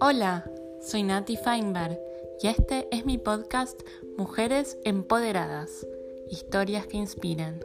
Hola, soy Nati Feinberg y este es mi podcast Mujeres Empoderadas, historias que inspiran.